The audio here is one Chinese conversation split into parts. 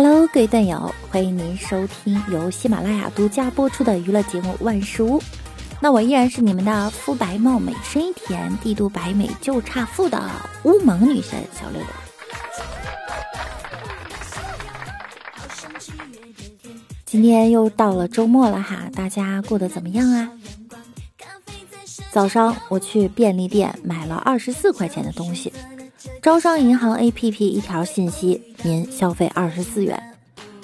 Hello，各位段友，欢迎您收听由喜马拉雅独家播出的娱乐节目《万事屋》。那我依然是你们的肤白貌美、声音甜、帝都白美就差富的乌蒙女神小六六。今天又到了周末了哈，大家过得怎么样啊？早上我去便利店买了二十四块钱的东西。招商银行 APP 一条信息，您消费二十四元；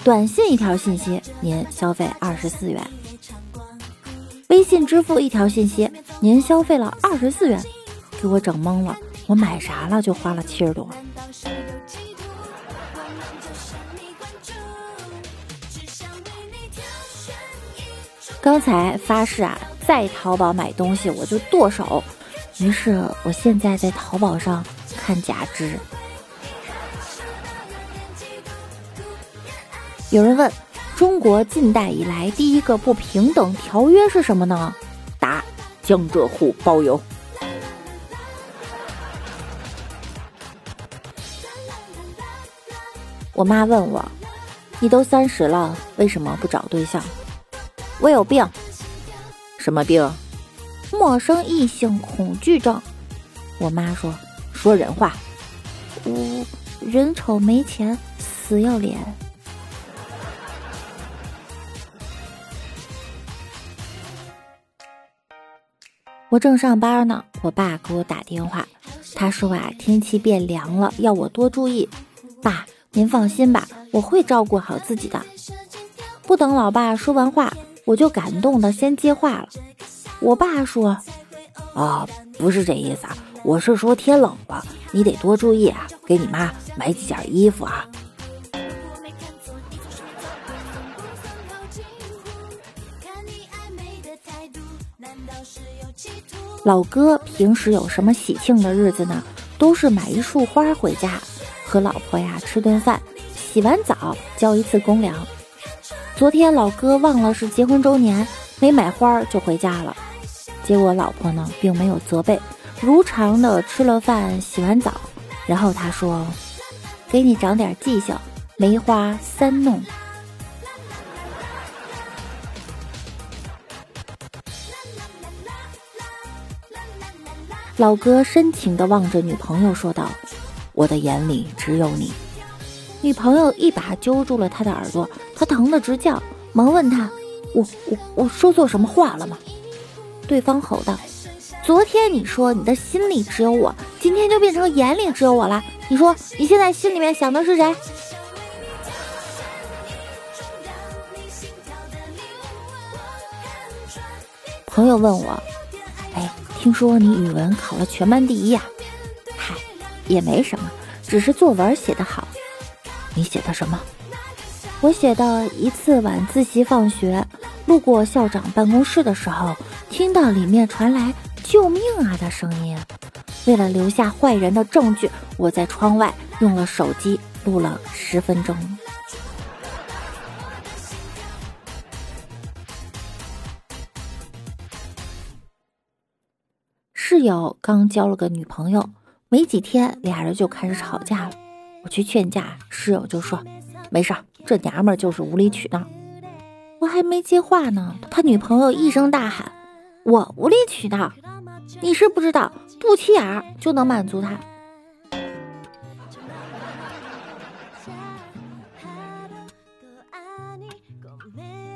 短信一条信息，您消费二十四元；微信支付一条信息，您消费了二十四元，给我整懵了。我买啥了就花了七十多。刚才发誓啊，在淘宝买东西我就剁手，于是我现在在淘宝上。看假肢。有人问：中国近代以来第一个不平等条约是什么呢？答：江浙沪包邮。我妈问我：你都三十了，为什么不找对象？我有病。什么病？陌生异性恐惧症。我妈说。说人话，我人丑没钱，死要脸。我正上班呢，我爸给我打电话，他说啊，天气变凉了，要我多注意。爸，您放心吧，我会照顾好自己的。不等老爸说完话，我就感动的先接话了。我爸说：“啊，不是这意思啊。”我是说天冷了，你得多注意啊！给你妈买几件衣服啊。老哥平时有什么喜庆的日子呢？都是买一束花回家，和老婆呀吃顿饭，洗完澡交一次公粮。昨天老哥忘了是结婚周年，没买花就回家了。结果老婆呢并没有责备。如常的吃了饭，洗完澡，然后他说：“给你长点记性，梅花三弄。”老哥深情的望着女朋友说道：“我的眼里只有你。”女朋友一把揪住了他的耳朵，他疼得直叫，忙问他：“我我我说错什么话了吗？”对方吼道。昨天你说你的心里只有我，今天就变成眼里只有我了。你说你现在心里面想的是谁？朋友问我，哎，听说你语文考了全班第一呀？嗨，也没什么，只是作文写得好。你写的什么？我写的一次晚自习放学，路过校长办公室的时候，听到里面传来。救命啊！的声音。为了留下坏人的证据，我在窗外用了手机录了十分钟。室友刚交了个女朋友，没几天俩人就开始吵架了。我去劝架，室友就说：“没事儿，这娘们儿就是无理取闹。”我还没接话呢，他女朋友一声大喊：“我无理取闹！”你是不知道，肚脐眼儿就能满足他。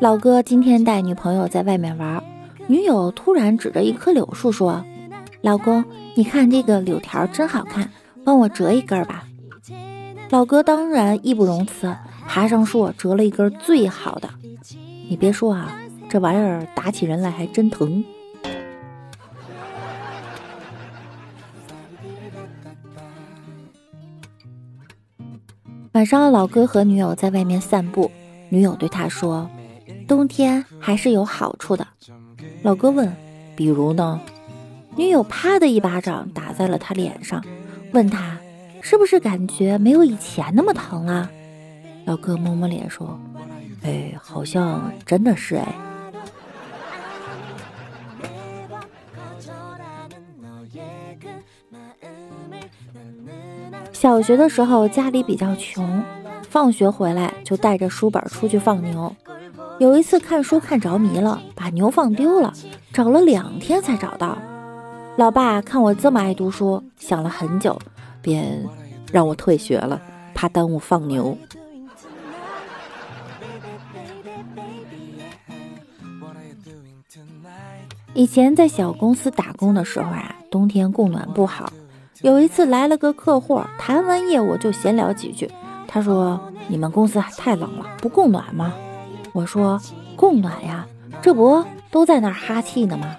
老哥今天带女朋友在外面玩，女友突然指着一棵柳树说：“老公，你看这个柳条真好看，帮我折一根吧。”老哥当然义不容辞，爬上树折了一根最好的。你别说啊，这玩意儿打起人来还真疼。晚上，老哥和女友在外面散步，女友对他说：“冬天还是有好处的。”老哥问：“比如呢？”女友啪的一巴掌打在了他脸上，问他：“是不是感觉没有以前那么疼啊？”老哥摸摸脸说：“哎，好像真的是哎。”小学的时候家里比较穷，放学回来就带着书本出去放牛。有一次看书看着迷了，把牛放丢了，找了两天才找到。老爸看我这么爱读书，想了很久，便让我退学了，怕耽误放牛。以前在小公司打工的时候啊，冬天供暖不好。有一次来了个客户，谈完业务就闲聊几句。他说：“你们公司太冷了，不供暖吗？”我说：“供暖呀，这不都在那儿哈气呢吗？”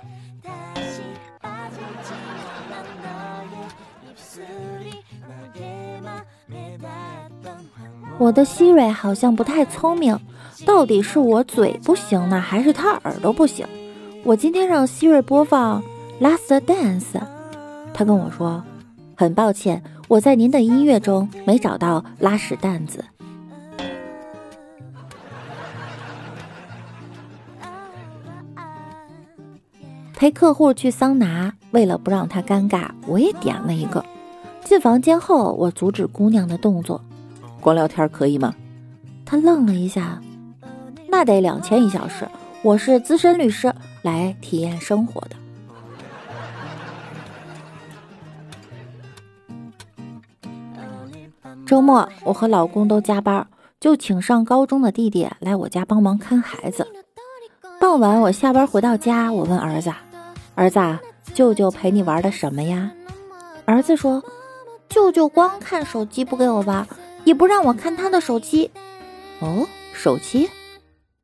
我的希瑞好像不太聪明，到底是我嘴不行呢，还是他耳朵不行？我今天让希瑞播放《Last Dance》，他跟我说：“很抱歉，我在您的音乐中没找到拉屎蛋子。”陪客户去桑拿，为了不让他尴尬，我也点了一个。进房间后，我阻止姑娘的动作：“光聊天可以吗？”他愣了一下：“那得两千一小时，我是资深律师。”来体验生活的。周末我和老公都加班，就请上高中的弟弟来我家帮忙看孩子。傍晚我下班回到家，我问儿子：“儿子，舅舅陪你玩的什么呀？”儿子说：“舅舅光看手机不给我玩，也不让我看他的手机。”哦，手机。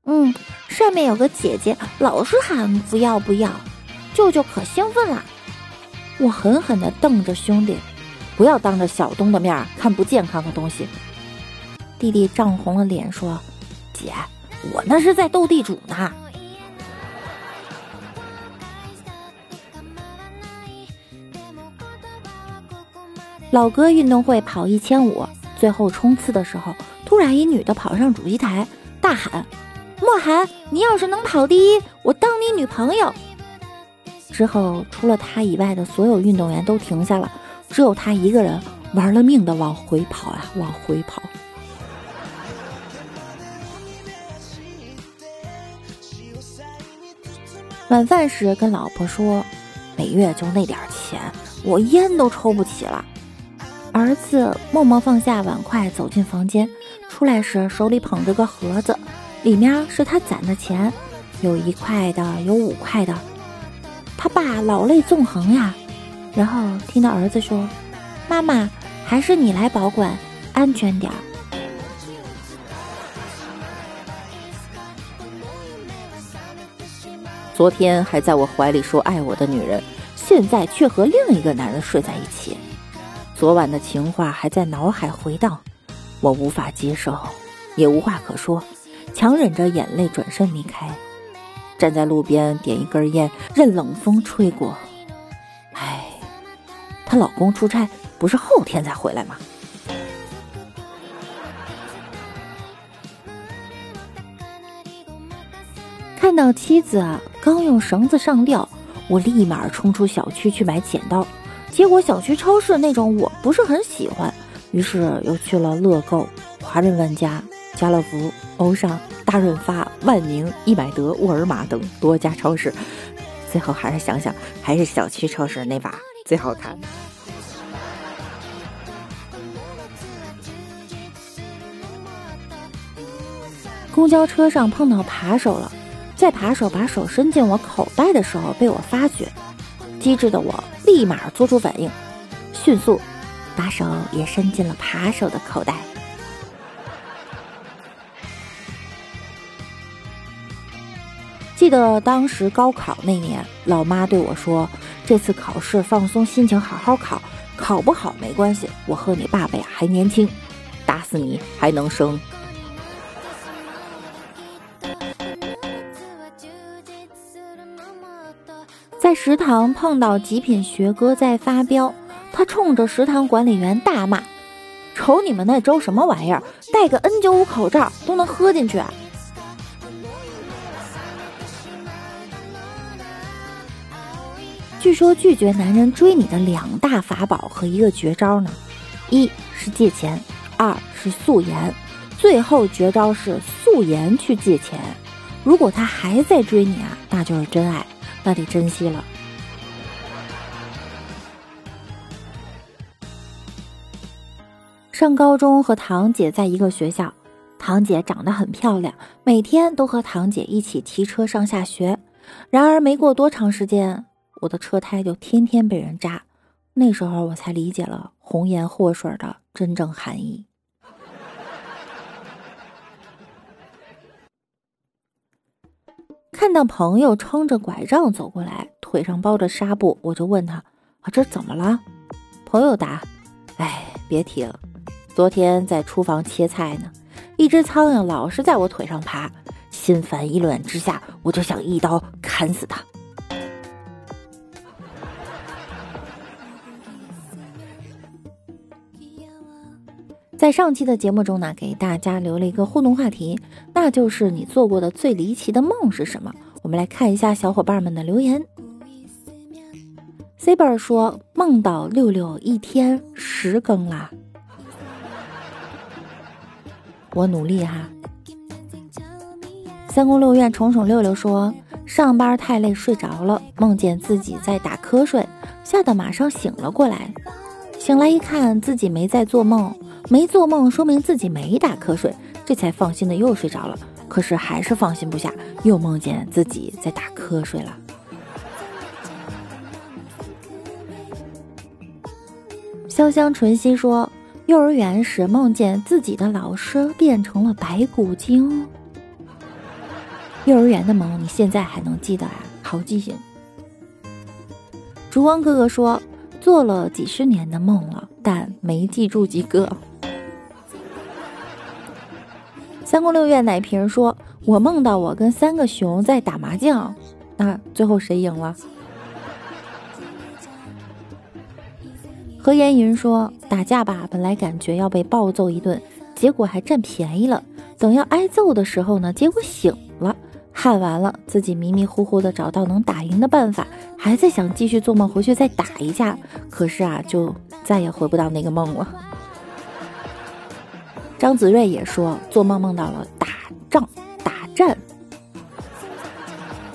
嗯，上面有个姐姐，老是喊不要不要，舅舅可兴奋了。我狠狠地瞪着兄弟，不要当着小东的面看不健康的东西。弟弟涨红了脸说：“姐，我那是在斗地主呢。”老哥运动会跑一千五，最后冲刺的时候，突然一女的跑上主席台，大喊。莫寒，你要是能跑第一，我当你女朋友。之后，除了他以外的所有运动员都停下了，只有他一个人玩了命的往回跑啊，往回跑。晚饭时跟老婆说，每月就那点钱，我烟都抽不起了。儿子默默放下碗筷，走进房间，出来时手里捧着个盒子。里面是他攒的钱，有一块的，有五块的。他爸老泪纵横呀，然后听到儿子说：“妈妈，还是你来保管，安全点儿。”昨天还在我怀里说爱我的女人，现在却和另一个男人睡在一起。昨晚的情话还在脑海回荡，我无法接受，也无话可说。强忍着眼泪转身离开，站在路边点一根烟，任冷风吹过。唉，她老公出差不是后天才回来吗？看到妻子刚用绳子上吊，我立马冲出小区去买剪刀，结果小区超市那种我不是很喜欢，于是又去了乐购、华润万家。家乐福、欧尚、大润发、万宁、易买得、沃尔玛等多家超市，最后还是想想，还是小区超市那把 最好看。公交车上碰到扒手了，在扒手把手伸进我口袋的时候被我发觉，机智的我立马做出反应，迅速把手也伸进了扒手的口袋。记得当时高考那年，老妈对我说：“这次考试放松心情，好好考，考不好没关系。我和你爸爸呀还年轻，打死你还能生。”在食堂碰到极品学哥在发飙，他冲着食堂管理员大骂：“瞅你们那粥什么玩意儿，戴个 N 九五口罩都能喝进去。”啊据说拒绝男人追你的两大法宝和一个绝招呢，一是借钱，二是素颜。最后绝招是素颜去借钱。如果他还在追你啊，那就是真爱，那得珍惜了。上高中和堂姐在一个学校，堂姐长得很漂亮，每天都和堂姐一起骑车上下学。然而没过多长时间，我的车胎就天天被人扎。那时候我才理解了红颜祸水的真正含义。看到朋友撑着拐杖走过来，腿上包着纱布，我就问他：“啊，这怎么了？”朋友答：“哎，别提了。”昨天在厨房切菜呢，一只苍蝇老是在我腿上爬，心烦意乱之下，我就想一刀砍死它。在上期的节目中呢，给大家留了一个互动话题，那就是你做过的最离奇的梦是什么？我们来看一下小伙伴们的留言。C 本说梦到六六一天十更啦。我努力哈。三宫六院宠宠六六说，上班太累睡着了，梦见自己在打瞌睡，吓得马上醒了过来。醒来一看，自己没在做梦，没做梦说明自己没打瞌睡，这才放心的又睡着了。可是还是放心不下，又梦见自己在打瞌睡了。潇湘纯熙说。幼儿园时梦见自己的老师变成了白骨精。幼儿园的梦你现在还能记得啊？好记性。烛光哥哥说做了几十年的梦了，但没记住几个。三宫六院奶瓶说：“我梦到我跟三个熊在打麻将，那最后谁赢了？” 何言云说：“打架吧，本来感觉要被暴揍一顿，结果还占便宜了。等要挨揍的时候呢，结果醒了，汗完了，自己迷迷糊糊的找到能打赢的办法，还在想继续做梦回去再打一架。可是啊，就再也回不到那个梦了。”张子睿也说：“做梦梦到了打仗、打战，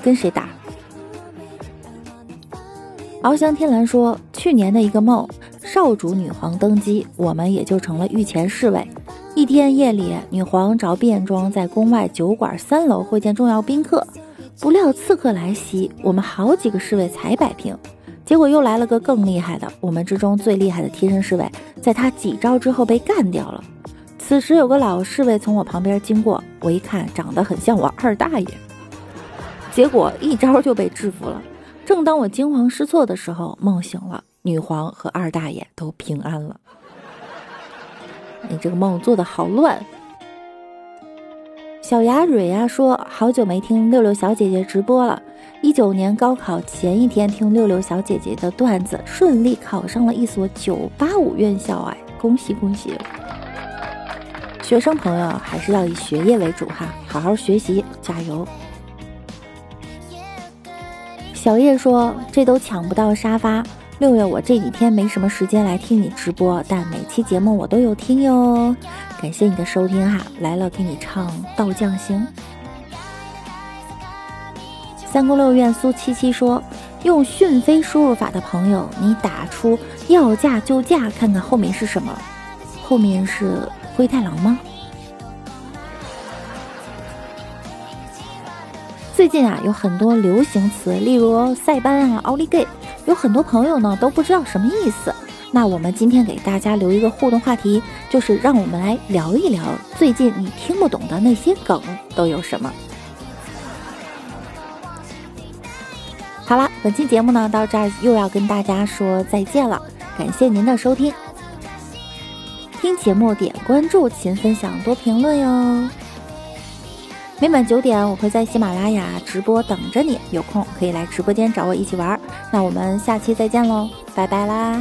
跟谁打？”翱翔天蓝说：“去年的一个梦。”少主女皇登基，我们也就成了御前侍卫。一天夜里，女皇着便装在宫外酒馆三楼会见重要宾客，不料刺客来袭，我们好几个侍卫才摆平。结果又来了个更厉害的，我们之中最厉害的贴身侍卫，在他几招之后被干掉了。此时有个老侍卫从我旁边经过，我一看长得很像我二大爷，结果一招就被制服了。正当我惊慌失措的时候，梦醒了。女皇和二大爷都平安了。你这个梦做的好乱。小牙蕊呀说，好久没听六六小姐姐直播了。一九年高考前一天听六六小姐姐的段子，顺利考上了一所九八五院校，哎，恭喜恭喜！学生朋友还是要以学业为主哈，好好学习，加油。小叶说，这都抢不到沙发。六月，我这几天没什么时间来听你直播，但每期节目我都有听哟。感谢你的收听哈，来了给你唱《道将行》。三宫六院苏七七说，用讯飞输入法的朋友，你打出要嫁就嫁，看看后面是什么？后面是灰太狼吗？最近啊，有很多流行词，例如塞班啊、奥利给。有很多朋友呢都不知道什么意思，那我们今天给大家留一个互动话题，就是让我们来聊一聊最近你听不懂的那些梗都有什么。好了，本期节目呢到这儿又要跟大家说再见了，感谢您的收。听节目点关注，勤分享，多评论哟。每晚九点，我会在喜马拉雅直播等着你，有空可以来直播间找我一起玩。那我们下期再见喽，拜拜啦！